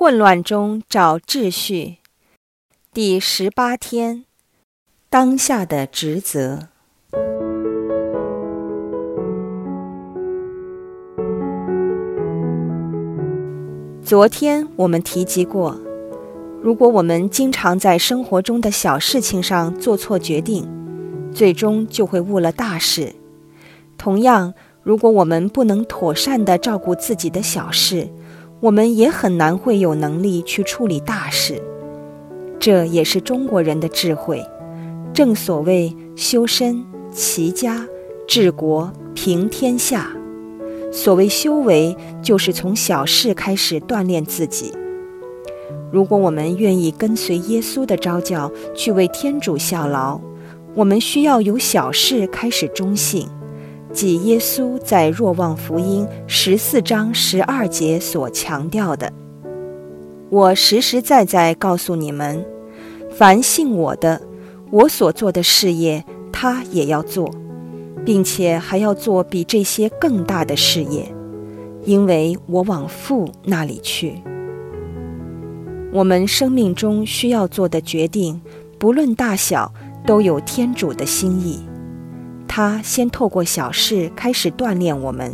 混乱中找秩序。第十八天，当下的职责。昨天我们提及过，如果我们经常在生活中的小事情上做错决定，最终就会误了大事。同样，如果我们不能妥善的照顾自己的小事，我们也很难会有能力去处理大事。这也是中国人的智慧。正所谓修身、齐家、治国、平天下。所谓修为，就是从小事开始锻炼自己。如果我们愿意跟随耶稣的召教，去为天主效劳，我们需要由小事开始忠信，即耶稣在若望福音十四章十二节所强调的。我实实在在告诉你们，凡信我的，我所做的事业，他也要做。并且还要做比这些更大的事业，因为我往父那里去。我们生命中需要做的决定，不论大小，都有天主的心意。他先透过小事开始锻炼我们，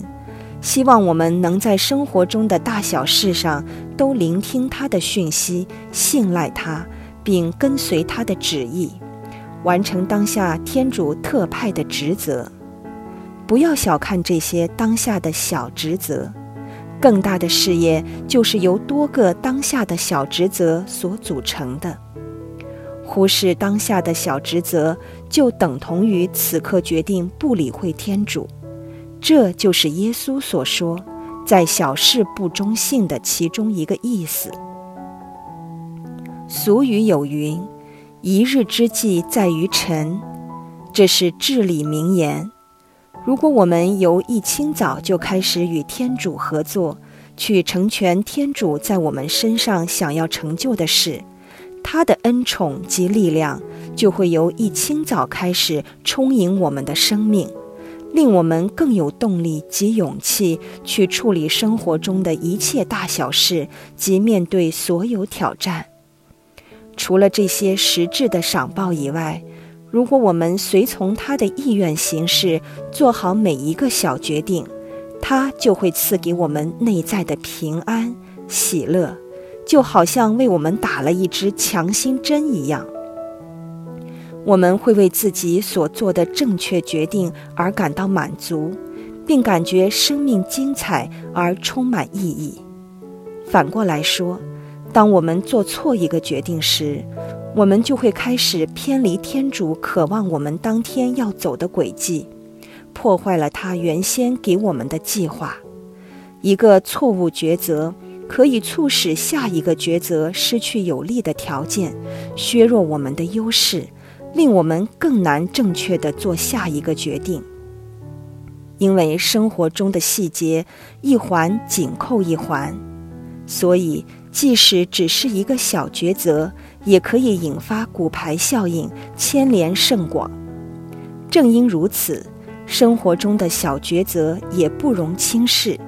希望我们能在生活中的大小事上都聆听他的讯息，信赖他，并跟随他的旨意，完成当下天主特派的职责。不要小看这些当下的小职责，更大的事业就是由多个当下的小职责所组成的。忽视当下的小职责，就等同于此刻决定不理会天主。这就是耶稣所说“在小事不忠信”的其中一个意思。俗语有云：“一日之计在于晨”，这是至理名言。如果我们由一清早就开始与天主合作，去成全天主在我们身上想要成就的事，他的恩宠及力量就会由一清早开始充盈我们的生命，令我们更有动力及勇气去处理生活中的一切大小事及面对所有挑战。除了这些实质的赏报以外，如果我们随从他的意愿行事，做好每一个小决定，他就会赐给我们内在的平安喜乐，就好像为我们打了一支强心针一样。我们会为自己所做的正确决定而感到满足，并感觉生命精彩而充满意义。反过来说，当我们做错一个决定时，我们就会开始偏离天主渴望我们当天要走的轨迹，破坏了他原先给我们的计划。一个错误抉择可以促使下一个抉择失去有利的条件，削弱我们的优势，令我们更难正确的做下一个决定。因为生活中的细节一环紧扣一环，所以即使只是一个小抉择。也可以引发骨牌效应，牵连甚广。正因如此，生活中的小抉择也不容轻视。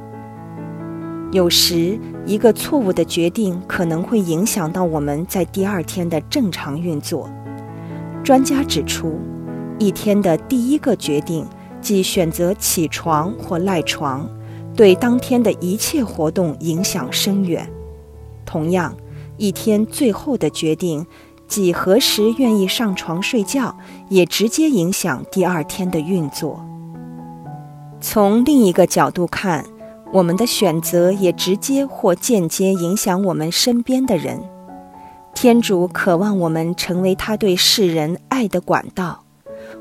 有时，一个错误的决定可能会影响到我们在第二天的正常运作。专家指出，一天的第一个决定，即选择起床或赖床，对当天的一切活动影响深远。同样，一天最后的决定，即何时愿意上床睡觉，也直接影响第二天的运作。从另一个角度看，我们的选择也直接或间接影响我们身边的人。天主渴望我们成为他对世人爱的管道。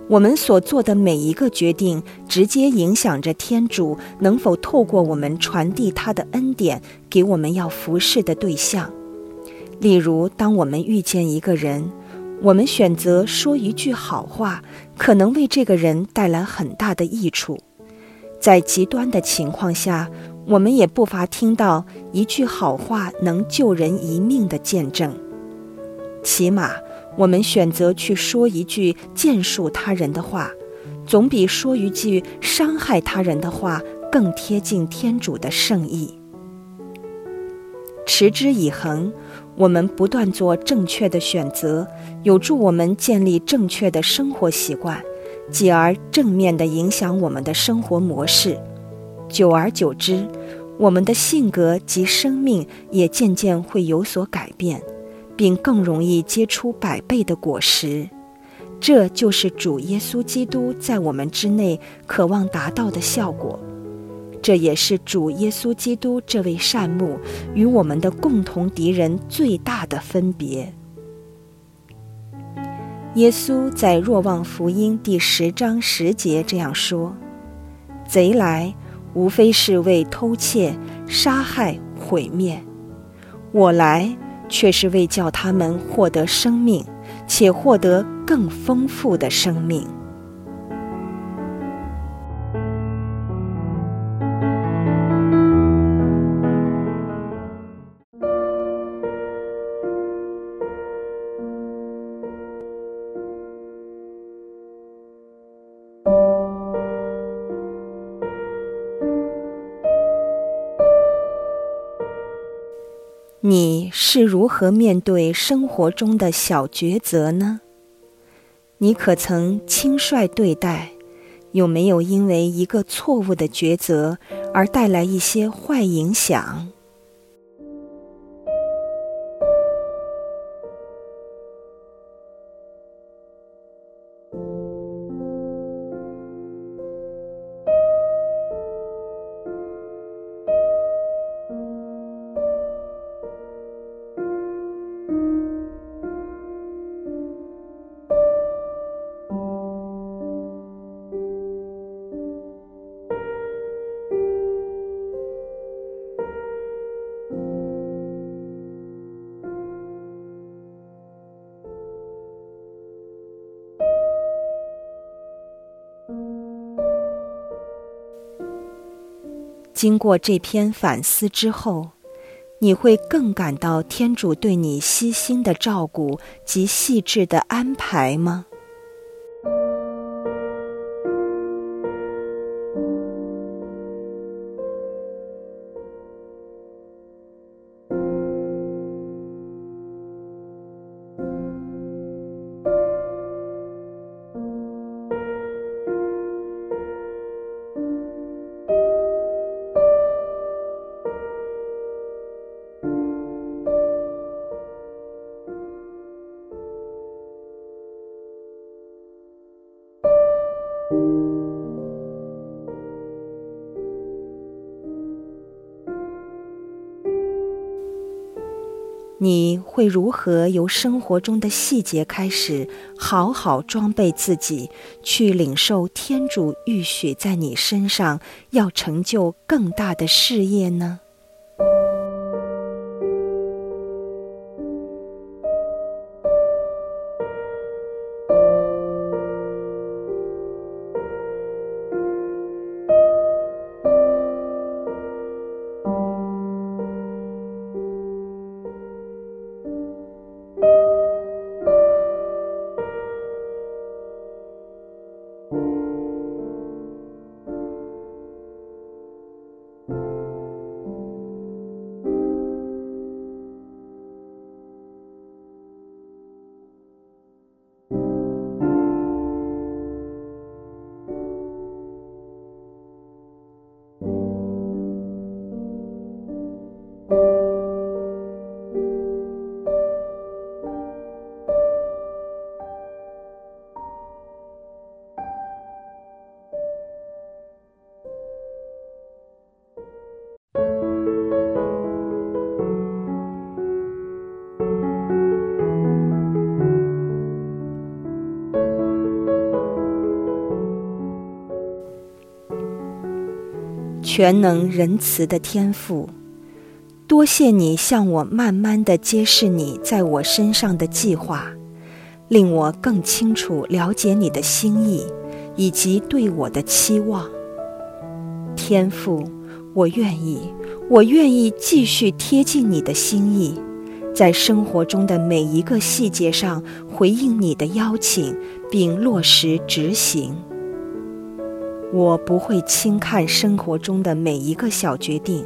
我们所做的每一个决定，直接影响着天主能否透过我们传递他的恩典给我们要服侍的对象。例如，当我们遇见一个人，我们选择说一句好话，可能为这个人带来很大的益处。在极端的情况下，我们也不乏听到一句好话能救人一命的见证。起码，我们选择去说一句建树他人的话，总比说一句伤害他人的话更贴近天主的圣意。持之以恒，我们不断做正确的选择，有助我们建立正确的生活习惯，继而正面地影响我们的生活模式。久而久之，我们的性格及生命也渐渐会有所改变，并更容易结出百倍的果实。这就是主耶稣基督在我们之内渴望达到的效果。这也是主耶稣基督这位善牧与我们的共同敌人最大的分别。耶稣在若望福音第十章十节这样说：“贼来。”无非是为偷窃、杀害、毁灭，我来却是为叫他们获得生命，且获得更丰富的生命。你是如何面对生活中的小抉择呢？你可曾轻率对待？有没有因为一个错误的抉择而带来一些坏影响？经过这篇反思之后，你会更感到天主对你悉心的照顾及细致的安排吗？你会如何由生活中的细节开始，好好装备自己，去领受天主预许在你身上要成就更大的事业呢？全能仁慈的天赋，多谢你向我慢慢的揭示你在我身上的计划，令我更清楚了解你的心意以及对我的期望。天赋，我愿意，我愿意继续贴近你的心意，在生活中的每一个细节上回应你的邀请，并落实执行。我不会轻看生活中的每一个小决定，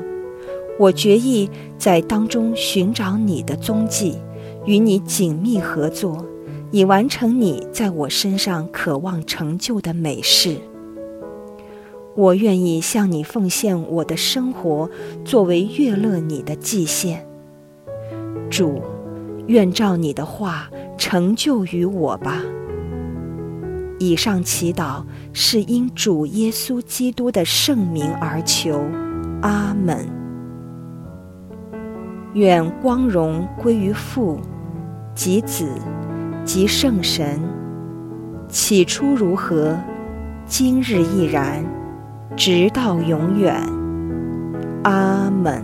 我决意在当中寻找你的踪迹，与你紧密合作，以完成你在我身上渴望成就的美事。我愿意向你奉献我的生活，作为悦乐你的祭献。主，愿照你的话成就于我吧。以上祈祷是因主耶稣基督的圣名而求，阿门。愿光荣归于父、及子、及圣神。起初如何，今日亦然。直到永远，阿门。